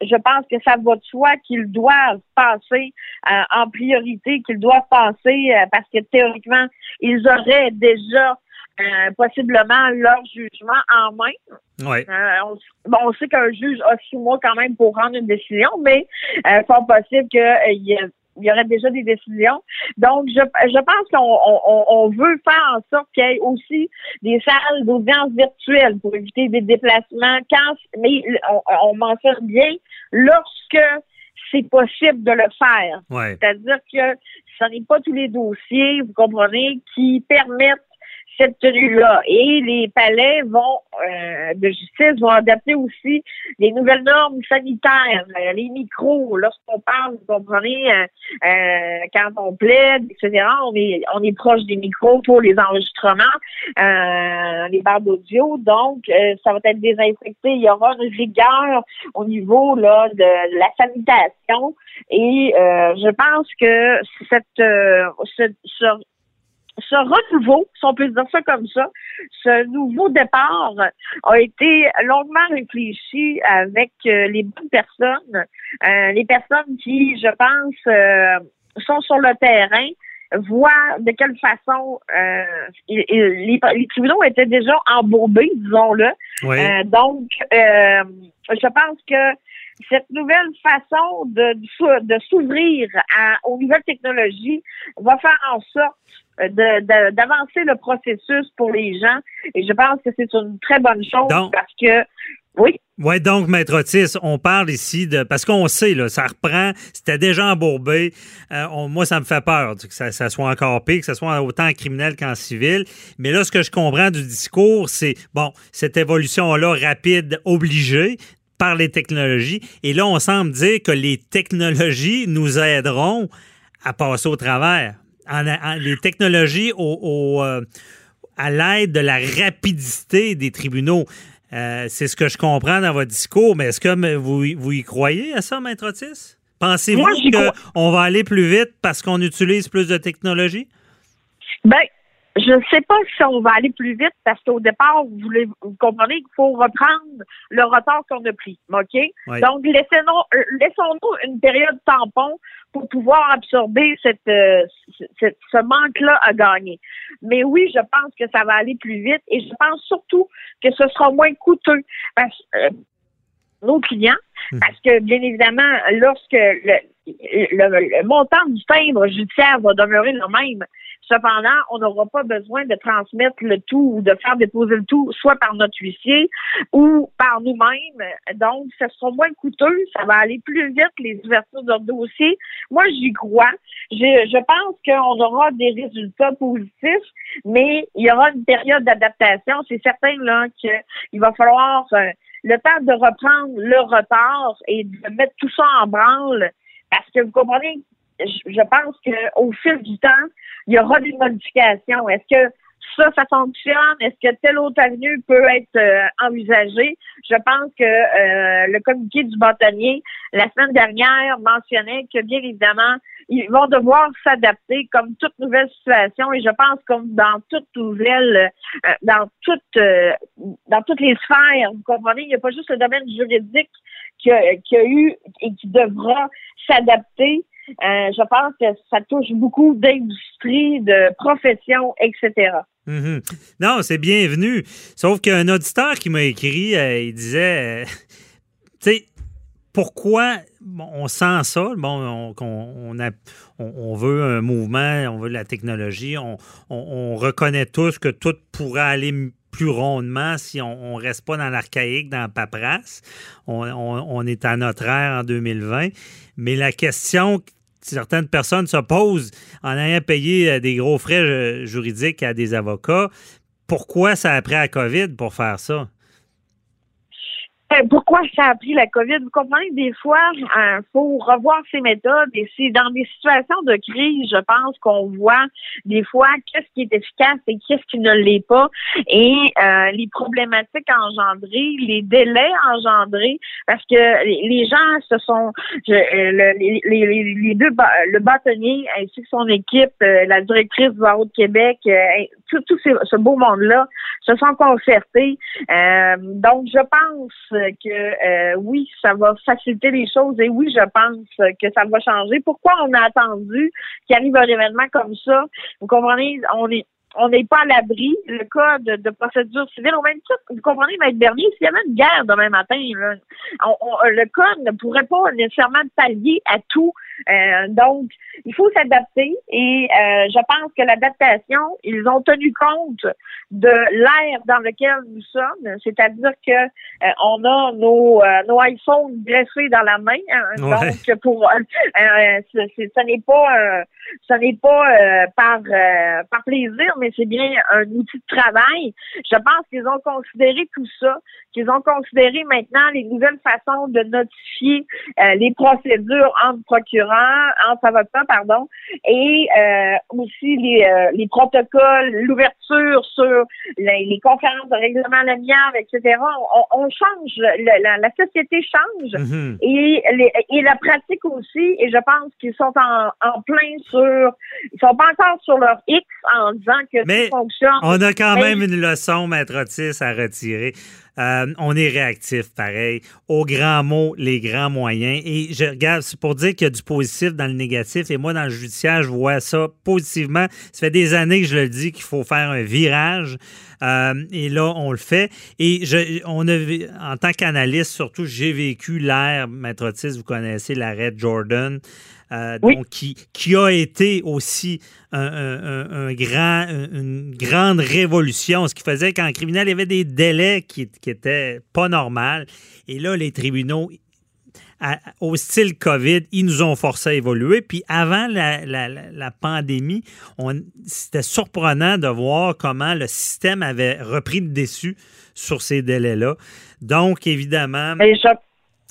je pense que ça va de soi qu'ils doivent passer euh, en priorité, qu'ils doivent passer euh, parce que théoriquement, ils auraient déjà euh, possiblement leur jugement en main. Ouais. On, bon, on sait qu'un juge a six mois quand même pour rendre une décision, mais euh, fort possible qu'il y ait il y aurait déjà des décisions. Donc, je, je pense qu'on on, on veut faire en sorte qu'il y ait aussi des salles d'audience virtuelles pour éviter des déplacements. Quand, mais on, on mentionne bien lorsque c'est possible de le faire. C'est-à-dire que ce n'est pas tous les dossiers, vous comprenez, qui permettent cette tenue-là. Et les palais vont euh, de justice vont adapter aussi les nouvelles normes sanitaires, euh, les micros. Lorsqu'on parle, vous comprenez, euh, quand on plaide, etc., on est on est proche des micros pour les enregistrements, les barres d'audio. Donc, ça va être désinfecté. Il y aura une rigueur au niveau là de la sanitation. Et je pense que cette ce, ce renouveau, si on peut dire ça comme ça, ce nouveau départ a été longuement réfléchi avec euh, les bonnes personnes, euh, les personnes qui, je pense, euh, sont sur le terrain voient de quelle façon euh, les, les, tribunaux étaient déjà embourbés, disons-le. Euh, donc, euh, je pense que cette nouvelle façon de, de s'ouvrir aux nouvelles technologies va faire en sorte d'avancer le processus pour les gens. Et je pense que c'est une très bonne chose parce que oui. Oui, donc, Maître Otis, on parle ici de. Parce qu'on sait, là, ça reprend, c'était déjà embourbé. Euh, moi, ça me fait peur que ça, soit encore pire, que ça soit autant en criminel qu'en civil. Mais là, ce que je comprends du discours, c'est, bon, cette évolution-là rapide, obligée par les technologies. Et là, on semble dire que les technologies nous aideront à passer au travers. les technologies euh, à l'aide de la rapidité des tribunaux. Euh, c'est ce que je comprends dans votre discours, mais est-ce que vous, vous y croyez à ça, Maître Otis? Pensez-vous qu'on va aller plus vite parce qu'on utilise plus de technologie? Ben, je ne sais pas si on va aller plus vite parce qu'au départ, vous, voulez, vous comprenez qu'il faut reprendre le retard qu'on a pris. OK? Donc, laissons-nous euh, laissons une période tampon pour pouvoir absorber cette, euh, ce manque-là à gagner. Mais oui, je pense que ça va aller plus vite et je pense surtout que ce sera moins coûteux parce euh, nos clients, hmm. parce que bien évidemment, lorsque le, le, montant du timbre judiciaire va demeurer le même, Cependant, on n'aura pas besoin de transmettre le tout ou de faire déposer le tout soit par notre huissier ou par nous-mêmes. Donc, ce sera moins coûteux, ça va aller plus vite, les ouvertures de dossier. Moi, j'y crois. Je, je pense qu'on aura des résultats positifs, mais il y aura une période d'adaptation. C'est certain là qu'il va falloir euh, le temps de reprendre le retard et de mettre tout ça en branle. Parce que vous comprenez, je pense qu'au fil du temps, il y aura des modifications. Est-ce que ça, ça fonctionne? Est-ce que telle autre avenue peut être euh, envisagée? Je pense que euh, le communiqué du bâtonnier, la semaine dernière, mentionnait que bien évidemment, ils vont devoir s'adapter comme toute nouvelle situation et je pense comme dans toute nouvelle, euh, dans toute, dans toutes les sphères, vous comprenez, il n'y a pas juste le domaine juridique qui a eu et qui devra s'adapter. Euh, je pense que ça touche beaucoup d'industries, de professions, etc. Mhm. Non, c'est bienvenu. Sauf qu'un auditeur qui m'a écrit, euh, il disait, euh, [LAUGHS] tu sais, pourquoi on sent ça? Bon, on, a, on, veut un mouvement, on veut la technologie, on, reconnaît tous que tout pourrait aller plus rondement si on ne reste pas dans l'archaïque, dans la paperasse. On, est à notre ère en 2020. Mais la question certaines personnes se posent en ayant payé euh, des gros frais euh, juridiques à des avocats. Pourquoi ça a pris la COVID pour faire ça? Euh, pourquoi ça a pris la COVID? Vous comprenez, des fois, il euh, faut revoir ses méthodes et c'est dans des situations de crise, je pense, qu'on voit des fois qu'est-ce qui est efficace et qu'est-ce qui ne l'est pas et euh, les problématiques engendrées, les délais engendrés, parce que les gens se sont, les, les, deux, le bâtonnier ainsi que son équipe, la directrice du barreau de Québec, tout, ce beau monde-là se sont concertés. donc, je pense que euh, oui, ça va faciliter les choses et oui, je pense que ça va changer. Pourquoi on a attendu qu'il arrive un événement comme ça? Vous comprenez, on est on n'est pas à l'abri. Le cas de, procédure civile, au même titre, vous comprenez, Maître Bernier, s'il y avait une guerre demain matin, le code ne pourrait pas nécessairement pallier à tout. Euh, donc, il faut s'adapter et euh, je pense que l'adaptation, ils ont tenu compte de l'ère dans lequel nous sommes, c'est-à-dire que euh, on a nos, nos iPhones greffés dans la main, hein, donc pour ce n'est pas ce n'est pas par par plaisir, mais c'est bien un outil de travail. Je pense qu'ils ont considéré tout ça, qu'ils ont considéré maintenant les nouvelles façons de notifier les procédures entre procureurs, entre avocats, pardon, et euh, aussi les, euh, les protocoles, l'ouverture sur les, conférences de règlement l'amiable, etc. On, change, la, la, société change mm-hmm. et, les, et la pratique aussi. Et je pense qu'ils sont en, en plein sur, ils sont pas encore sur leur X en disant que Mais ça fonctionne. On a quand même une leçon, Maître Otis, à retirer. Euh, on est réactif, pareil. Aux grands mots, les grands moyens. Et je regarde, c'est pour dire qu'il y a du positif dans le négatif. Et moi, dans le judiciaire, je vois ça positivement. Ça fait des années que je le dis qu'il faut faire un virage. Euh, et là, on le fait. Et on a, en tant qu'analyste, surtout, j'ai vécu l'ère, Maître Otis, vous connaissez l'arrêt Jordan. Euh, donc, qui, qui a été aussi un, un, un, grand, une grande révolution, ce qui faisait qu'en criminel, il y avait des délais qui, qui étaient pas normaux. Et là, les tribunaux, à, au style COVID, ils nous ont forcé à évoluer. Puis avant la, la, la pandémie, c'était surprenant de voir comment le système avait repris le dessus sur ces délais-là. Donc, évidemment... Et je,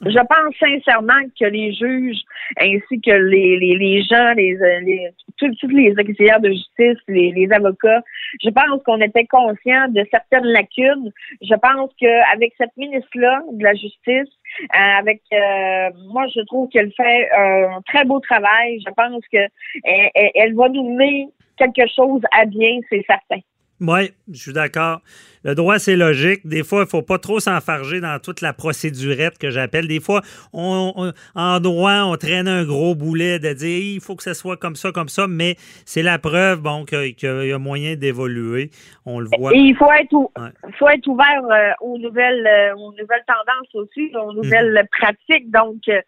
je pense sincèrement que les juges ainsi que les, les, les gens, les, les tous, les auxiliaires de justice, les, les avocats, je pense qu'on était conscient de certaines lacunes. Je pense qu'avec cette ministre-là de la Justice, euh, avec euh, moi, je trouve qu'elle fait un très beau travail. Je pense que elle, elle va nous mener quelque chose à bien, c'est certain. Oui, je suis d'accord. Le droit, c'est logique. Des fois, il ne faut pas trop s'enfarger dans toute la procédurette que j'appelle. Des fois, on, en droit, on traîne un gros boulet de dire il faut que ce soit comme ça, comme ça, mais c'est la preuve bon, qu'il y a moyen d'évoluer. On le voit. Et il faut être, faut être ouvert euh, aux, nouvelles, euh, aux nouvelles tendances aussi, aux nouvelles mhm. pratiques. Donc, euh,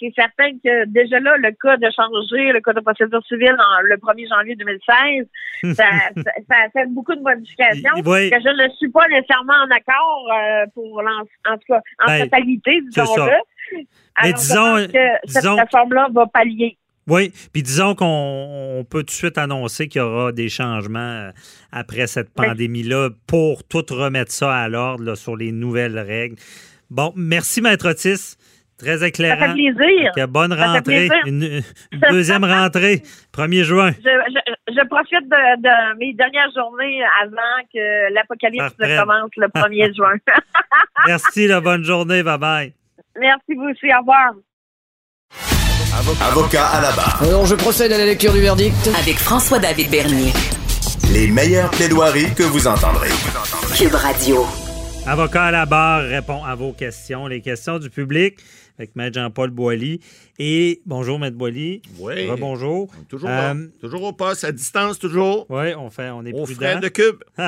c'est certain que déjà là, le cas de changer le code de procédure civile en, le 1er janvier 2016, [LAUGHS] ça, ça, a fait beaucoup de modifications je ne suis pas nécessairement en accord euh, pour en, tout cas en ben, totalité, disons-le. Mais disons, que cette réforme-là va pallier. Oui, puis disons qu'on peut tout de suite annoncer qu'il y aura des changements euh, après cette ben, pandémie-là pour tout remettre ça à l'ordre sur les nouvelles règles. Bon, merci, Maître Otis. Très éclairant. Ça fait plaisir. bonne rentrée. Une, [LAUGHS] deuxième rentrée, 1er juin. Je, profite de, mes dernières journées avant que l'apocalypse ne commence le 1er [LAUGHS] juin. [LAUGHS] Merci, la bonne journée. Bye bye. Merci vous aussi. Au revoir. Avocat à la barre. Alors, je procède à la lecture du verdict. Avec François-David Bernier. Les meilleures plaidoiries que vous entendrez. Cube Radio. Avocat à la barre répond à vos questions, les questions du public avec Maître Jean-Paul Boilly. Et bonjour, Maître Boilly. Oui. Bonjour. Toujours, euh, toujours au poste, à distance, toujours. Oui, on, fait, on est au prudent. de cube. [LAUGHS]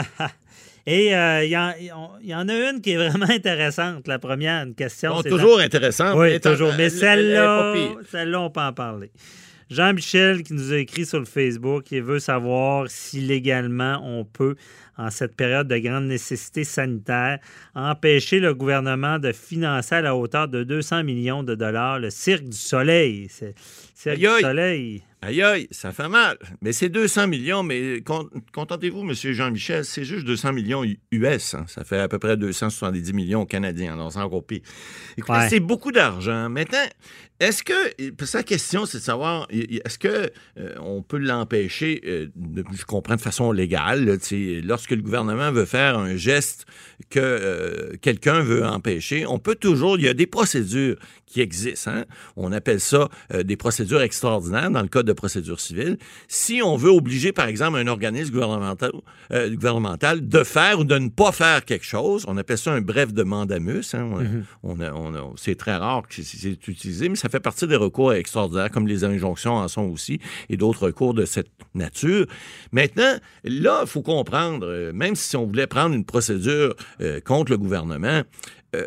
Et il euh, y, y, en a une qui est vraiment intéressante. La première, une question. toujours intéressante. Oui, toujours. Mais celle-là, celle-là, on peut en parler. Jean-Michel qui nous a écrit sur le Facebook, il veut savoir si légalement on peut en cette période de grande nécessité sanitaire, empêcher le gouvernement de financer à la hauteur de 200 millions de dollars le Cirque du Soleil. Cirque du Soleil. Aïe, aïe, ça fait mal. Mais c'est 200 millions, mais contentez-vous, M. Jean-Michel, c'est juste 200 millions US. Hein. Ça fait à peu près 270 millions canadiens. Alors, c'est encore pire. Écoutez, c'est beaucoup d'argent. Maintenant, est-ce que, sa question, c'est de savoir, est-ce que euh, on peut l'empêcher, euh, je comprends de façon légale, lorsque le gouvernement veut faire un geste que euh, quelqu'un veut empêcher, on peut toujours, il y a des procédures qui existent. Hein. On appelle ça des procédures extraordinaires dans le code de procédure civile. Si on veut obliger, par exemple, un organisme gouvernemental, gouvernemental de faire ou de ne pas faire quelque chose, on appelle ça un bref de mandamus. Hein. Mm-hmm. c'est très rare que c'est utilisé, mais ça fait partie des recours extraordinaires, comme les injonctions en sont aussi, et d'autres recours de cette nature. Maintenant, là, il faut comprendre, euh, même si on voulait prendre une procédure euh, contre le gouvernement, euh,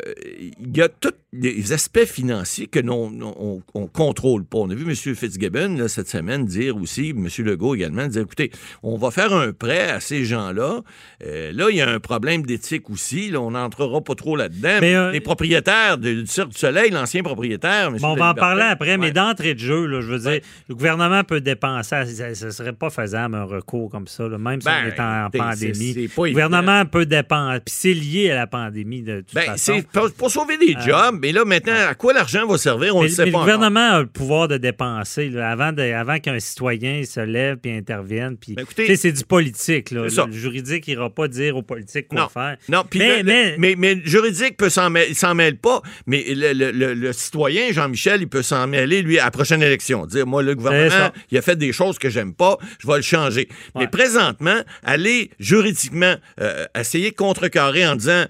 il y a tous les aspects financiers que l'on on, contrôle pas. On a vu M. Fitzgibbon cette semaine dire aussi, M. Legault également, dire écoutez, on va faire un prêt à ces gens-là. Euh, là, il y a un problème d'éthique aussi. Là, on n'entrera pas trop là-dedans. Mais, euh, les propriétaires du Cirque du Soleil, l'ancien propriétaire, on va en parler après, mais d'entrée de jeu, je veux dire, le gouvernement peut dépenser. Ce ne serait pas faisable un recours comme ça, même si on ben, est en pandémie. le gouvernement peut dépenser. Puis c'est lié à la pandémie de toute ben, façon pour, sauver des euh, jobs. Mais là, maintenant, à quoi l'argent va servir? On ne sait pas. Le gouvernement a le pouvoir de dépenser avant, avant qu'un citoyen se lève et intervienne. Puis, ben, c'est du politique. Le, juridique n'ira pas dire aux politiques quoi faire. Non, mais, mais, mais, le juridique peut s'en mêle, mêle pas, mais le, citoyen, Jean-Michel, il peut s'en mêler, lui, à la prochaine élection. Dire, moi, le gouvernement, il a fait des choses que j'aime pas, je vais le changer. Mais présentement, aller juridiquement euh, essayer de contrecarrer en disant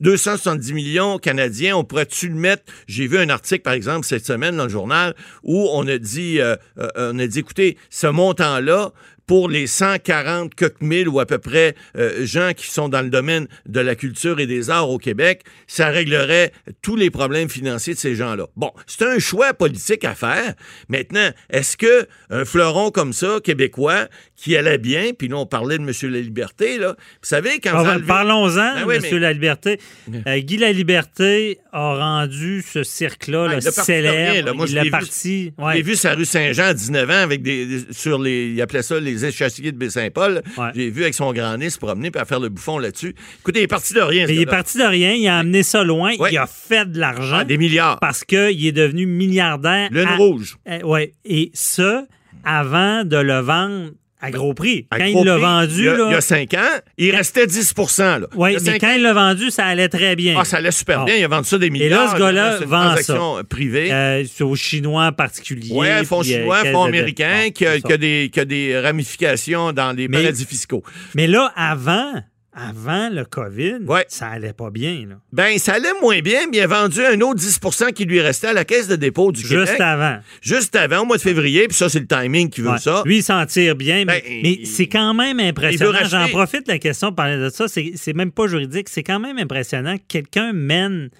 270 millions canadiens, on pourrait-tu le mettre? J'ai vu un article, par exemple, cette semaine dans le journal où on a dit, euh, euh, on a dit, écoutez, ce montant-là, pour les 140 quelques mille ou à peu près euh, gens qui sont dans le domaine de la culture et des arts au Québec, ça réglerait tous les problèmes financiers de ces gens-là. Bon, c'est un choix politique à faire. Maintenant, est-ce que un fleuron comme ça, québécois, qui allait bien, puis nous on parlait de M. La Liberté, là, vous savez, quand vous enlevez- Parlons-en, Ben oui, M. mais- La Liberté. Euh, Guy La Liberté a rendu ce cirque-là Ah, là, célèbre. rien, là. Moi, je il a l'ai vu- parti. J'ai ouais. vu sa rue Saint-Jean à 19 ans avec des, des- sur les il appelait ça les échassiers de Baie-Saint-Paul. Ouais. J'ai vu avec son grand nez se promener puis à faire le bouffon là-dessus. Écoutez, il est parti de rien. il est parti de rien, il a amené ça loin, Ouais. il a fait de l'argent Ah, des milliards. parce qu'il est devenu milliardaire. Lune à- rouge. Euh, ouais. Et ça, avant de le vendre à gros prix. À quand gros il l'a vendu, il y a, là. il y a 5 ans, il restait 10 là. Oui, mais quand ans- il l'a vendu, ça allait très bien. Ah, ça allait super bien. Il a vendu ça des Et milliards. là, ce gars-là vend ça. transaction privée. Euh, c'est aux Chinois en particulier. Oui, fonds euh, chinois, fonds américains, Bon, qui, a, c'est ça. qui a des, qui a des ramifications dans les Mais- paradis fiscaux. Mais là, avant, avant le COVID, Ouais. ça allait pas bien. là. Ben, ça allait moins bien, mais il a vendu un autre 10% qui lui restait à la caisse de dépôt du Juste Québec. avant. Juste avant, au mois de février, puis ça, c'est le timing qui veut Ouais. ça. Lui, il s'en tire bien, mais, Ben, mais il- c'est quand même impressionnant. J'en profite de la question de parler de ça. C'est même pas juridique. C'est quand même impressionnant que quelqu'un mène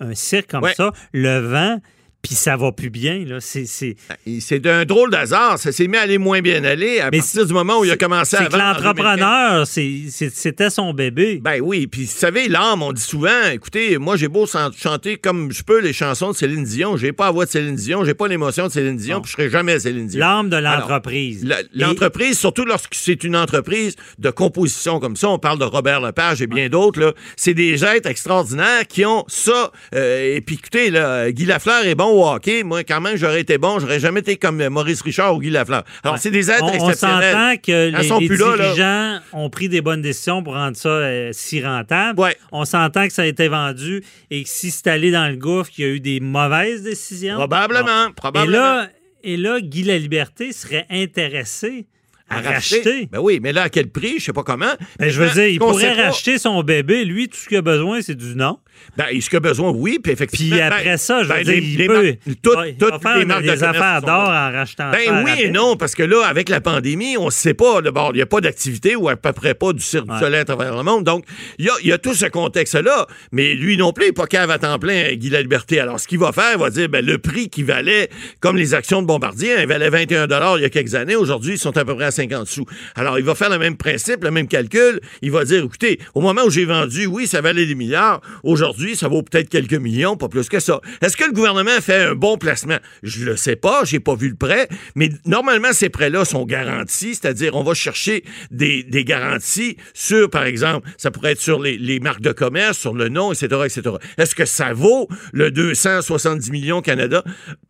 un cirque comme Ouais. ça, le vend, puis ça va plus bien. là. C'est c'est- Et C'est d'un drôle d'hasard. Ça s'est mis à aller moins bien aller à Mais partir du moment où il a commencé à c'est que l'entrepreneur, c'était son bébé. Ben oui, puis vous savez, l'âme, on dit souvent, écoutez, moi j'ai beau chan- chanter comme je peux les chansons de Céline Dion, j'ai pas la voix de Céline Dion, j'ai pas l'émotion de Céline Dion, puis je serai jamais Céline Dion. L'âme de l'entreprise. Et- L'entreprise, surtout lorsque c'est une entreprise de composition comme ça, on parle de Robert Lepage et bien d'autres, là, c'est des êtres extraordinaires qui ont ça. euh, et puis écoutez, là, Guy Lafleur est bon au hockey. Moi, quand même, j'aurais été bon. J'aurais jamais été comme Maurice Richard ou Guy Lafleur. Alors, c'est des êtres on, on exceptionnels. s'entend que les, les plus là, là. dirigeants ont pris des bonnes décisions pour rendre ça euh, si rentable. Ouais. On s'entend que ça a été vendu et que si c'est allé dans le gouffre, qu'il y a eu des mauvaises décisions. Probablement, Bon. probablement. Et là, et là, Guy La Liberté serait intéressé à, racheter. Ben oui, mais là, à quel prix? Je sais pas comment. Ben, je veux dire, il pourrait pas- racheter son bébé. Lui, tout ce qu'il a besoin, c'est du nom. Ben, ce qu'il a besoin, oui, puis effectivement. Puis après ben, ça, je veux ben, dire, les- il les peut. toutes- toutes faire les marques de des affaires d'or en rachetant Ben oui et non, parce que là, avec la pandémie, on ne sait pas. D'abord, il n'y a pas d'activité ou à peu près pas du Cirque du. Soleil à travers le monde. Donc, il y a, y a tout ce contexte-là. Mais lui non plus, il n'est pas cave à temps plein, Guy La Liberté. Alors, ce qu'il va faire, il va dire, ben, le prix qui valait, comme les actions de Bombardier, hein, il valait 21 il y a quelques années. Aujourd'hui, ils sont à peu près à 50 sous. Alors, il va faire le même principe, le même calcul. Il va dire, écoutez, au moment où j'ai vendu, oui, ça valait des milliards. Aujourd'hui, ça vaut peut-être quelques millions, pas plus que ça. Est-ce que le gouvernement fait un bon placement? Je le sais pas, j'ai pas vu le prêt, mais normalement, ces prêts-là sont garantis, c'est-à-dire on va chercher des, des garanties sur, par exemple, ça pourrait être sur les, les marques de commerce, sur le nom, etc., etc. Est-ce que ça vaut le 270 millions Canada,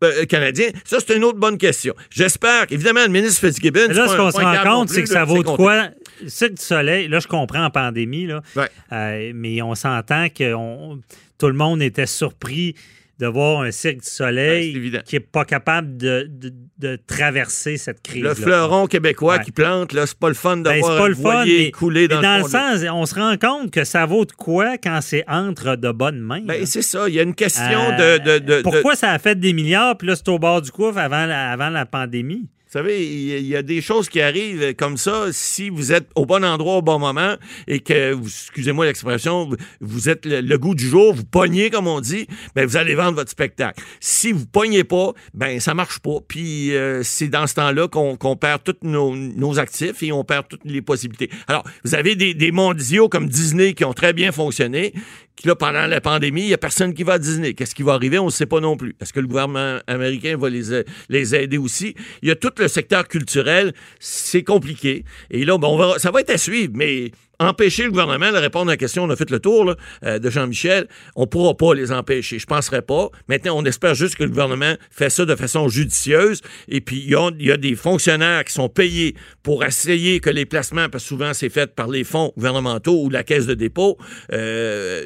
euh, canadiens? Ça, c'est une autre bonne question. J'espère qu'évidemment, le ministre Fitzgibbon... Mais là, ce qu'on se rend compte, c'est que là, ça vaut de quoi? Le Cirque du Soleil, là, je comprends en pandémie, là, Ouais. euh, mais on s'entend que on- tout le monde était surpris de voir un Cirque du Soleil qui n'est pas capable de, de- de traverser cette crise. Le fleuron québécois Ouais. qui plante, là, c'est pas le fun de Ben, voir pas le fun, mais, couler dans, mais dans le fond sens, on se rend compte que ça vaut de quoi quand c'est entre de bonnes mains. Ben, là. c'est ça. Il y a une question Euh, de, de, de- Pourquoi ça a fait des milliards, puis là, c'est au bord du couvre avant avant la pandémie? Vous savez, il y a- des choses qui arrivent comme ça si vous êtes au bon endroit au bon moment et que, excusez-moi l'expression, vous- êtes le, goût du jour, vous pognez, comme on dit, ben vous allez vendre votre spectacle. Si vous pognez pas, ben ça marche pas. Puis euh, c'est dans ce temps-là qu'on qu'on perd tous nos, nos actifs et on perd toutes les possibilités. Alors, vous avez des, des mondiaux comme Disney qui ont très bien fonctionné, qui là, pendant la pandémie, il n'y a personne qui va à Disney. Qu'est-ce qui va arriver? On ne sait pas non plus. Est-ce que le gouvernement américain va les, les aider aussi? Il y a tout le secteur culturel. C'est compliqué. Et là, ben, on va, ça va être à suivre, mais empêcher le gouvernement de répondre à la question, on a fait le tour là, euh, de Jean-Michel, on ne pourra pas les empêcher. Je ne penserais pas. Maintenant, on espère juste que le gouvernement fait ça de façon judicieuse. Et puis, il y a, des fonctionnaires qui sont payés pour essayer que les placements, parce que souvent c'est fait par les fonds gouvernementaux ou la caisse de dépôt euh,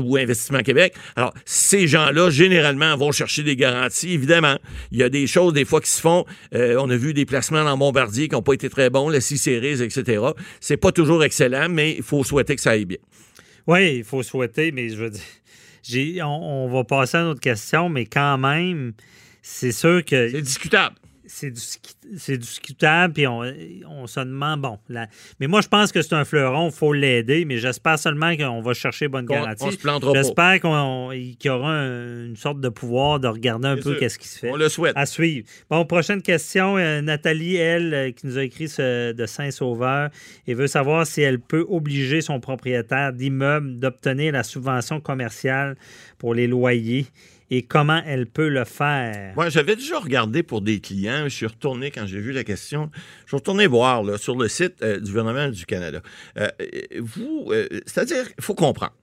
ou Investissement Québec. Alors, ces gens-là, généralement, vont chercher des garanties. Évidemment, il y a des choses, des fois, qui se font. Euh, on a vu des placements dans Bombardier qui n'ont pas été très bons, la C-Series, etc. C'est pas toujours excellent, mais il faut souhaiter que ça aille bien. Oui, il faut souhaiter, mais je veux dire, j'ai, on, on va passer à une autre question, mais quand même, c'est sûr que C'est discutable. C'est discu- c'est discutable, puis on, on se demande, bon, là, mais moi, je pense que c'est un fleuron, il faut l'aider, mais j'espère seulement qu'on va chercher bonne garantie. on se plantera. J'espère qu'on- qu'il y aura un- une sorte de pouvoir de regarder un Bien peu qu'est-ce qui se fait. On le souhaite. À suivre. Bon, prochaine question. euh, Nathalie, elle, euh, qui nous a écrit ce- de Saint-Sauveur, et veut savoir si elle peut obliger son propriétaire d'immeuble d'obtenir la subvention commerciale pour les loyers et comment elle peut le faire. Moi, j'avais déjà regardé pour des clients. Je suis retourné quand j'ai vu la question. Je suis retourné voir là, sur le site euh, du gouvernement du Canada. Euh, euh, vous, c'est-à-dire, il faut comprendre.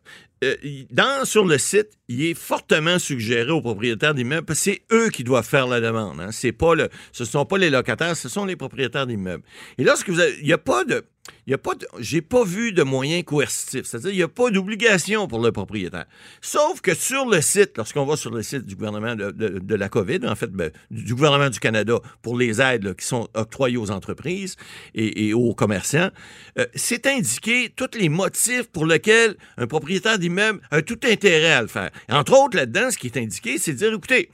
Dans, sur le site, il est fortement suggéré aux propriétaires d'immeubles, parce que c'est eux qui doivent faire la demande. Hein. C'est pas le, ce ne sont pas les locataires, ce sont les propriétaires d'immeubles. Et lorsque vous avez, il n'y a pas de, il y a pas j'ai pas vu de moyens coercitifs, c'est-à-dire il n'y a pas d'obligation pour le propriétaire. Sauf que sur le site, lorsqu'on va sur le site du gouvernement de, de- la COVID, en fait, ben, du gouvernement du Canada pour les aides qui sont octroyées aux entreprises et, et aux commerçants, euh, c'est indiqué tous les motifs pour lesquels un propriétaire d'immeuble a tout intérêt à le faire. Entre autres, là-dedans, ce qui est indiqué, c'est de dire, écoutez,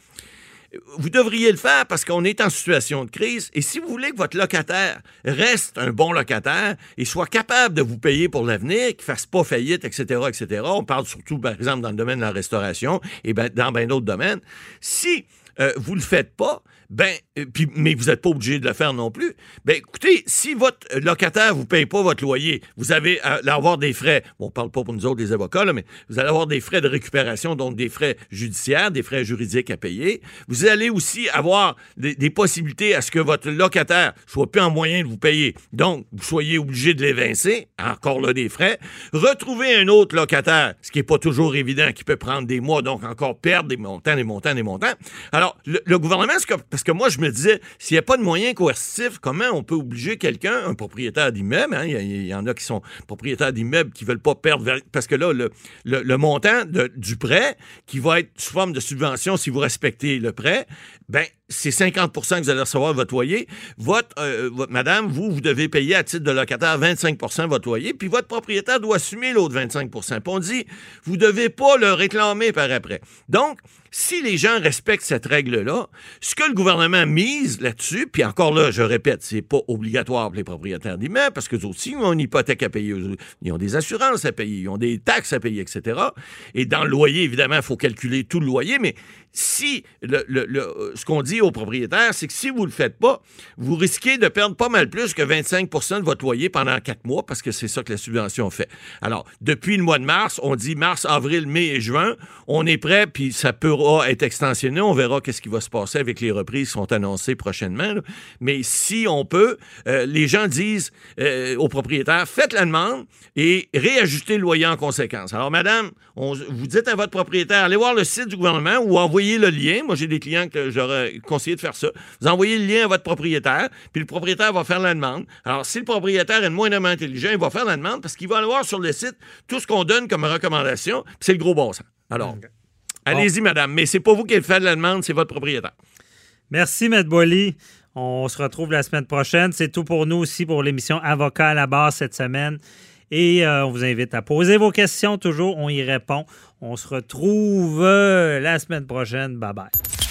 vous devriez le faire parce qu'on est en situation de crise. Et si vous voulez que votre locataire reste un bon locataire et soit capable de vous payer pour l'avenir, qu'il ne fasse pas faillite, etc., etc., on parle surtout, par exemple, dans le domaine de la restauration et ben- dans bien d'autres domaines, si euh, vous ne le faites pas, ben, euh, puis, mais vous n'êtes pas obligé de le faire non plus. Ben, écoutez, si votre locataire vous paye pas votre loyer, vous à avoir des frais. On parle pas pour nous autres des avocats, là, mais vous allez avoir des frais de récupération, donc des frais judiciaires, des frais juridiques à payer. Vous allez aussi avoir des, possibilités à ce que votre locataire soit plus en moyen de vous payer. Donc, vous soyez obligé de l'évincer, encore là des frais. Retrouver un autre locataire, ce qui n'est pas toujours évident, qui peut prendre des mois, donc encore perdre des montants, des montants, des montants. Alors, le, le gouvernement, c'est que- parce que moi, je me disais, s'il n'y a pas de moyens coercitifs, comment on peut obliger quelqu'un, un propriétaire d'immeuble, hein, il y, en a qui sont propriétaires d'immeubles qui veulent pas perdre, parce que là, le, montant du prêt, qui va être sous forme de subvention si vous respectez le prêt, ben c'est 50% que vous allez recevoir votre loyer. Euh, votre- madame, vous, vous devez payer à titre de locataire 25% de votre loyer, puis votre propriétaire doit assumer l'autre 25 Puis on dit, vous devez pas le réclamer par après. Donc, si les gens respectent cette règle-là, ce que le gouvernement mise là-dessus, puis encore là, je répète, c'est pas obligatoire pour les propriétaires d'immeubles, parce que aussi, ont une hypothèque à payer, ils ont des assurances à payer, ils ont des taxes à payer, etc. Et dans le loyer, évidemment, il faut calculer tout le loyer, mais si le- ce qu'on dit aux propriétaires, c'est que si vous ne le faites pas, vous risquez de perdre pas mal plus que 25% de votre loyer pendant quatre mois parce que c'est ça que la subvention fait. Alors, depuis le mois de mars, on dit mars, avril, mai et juin, on est prêt, puis ça pourra être extensionné. On verra qu'est-ce qui va se passer avec les reprises qui sont annoncées prochainement. Mais si on peut, euh, les gens disent euh, aux propriétaires, faites la demande et réajustez le loyer en conséquence. Alors, madame, vous dites à votre propriétaire, allez voir le site du gouvernement ou envoyez le lien. Moi, j'ai des clients que j'aurais conseillé de faire ça. Vous envoyez le lien à votre propriétaire, puis le propriétaire va faire la demande. Alors, si le propriétaire est moindrement intelligent, il va faire la demande parce qu'il va aller voir sur le site tout ce qu'on donne comme recommandation, puis c'est le gros bon sens. Alors, allez-y, madame, mais c'est pas vous qui faites la demande, c'est votre propriétaire. Merci, M. Boily. On se retrouve la semaine prochaine. C'est tout pour nous aussi pour l'émission Avocat à la barre cette semaine. Et euh, on vous invite à poser vos questions toujours. On y répond. On se retrouve euh, la semaine prochaine. Bye bye.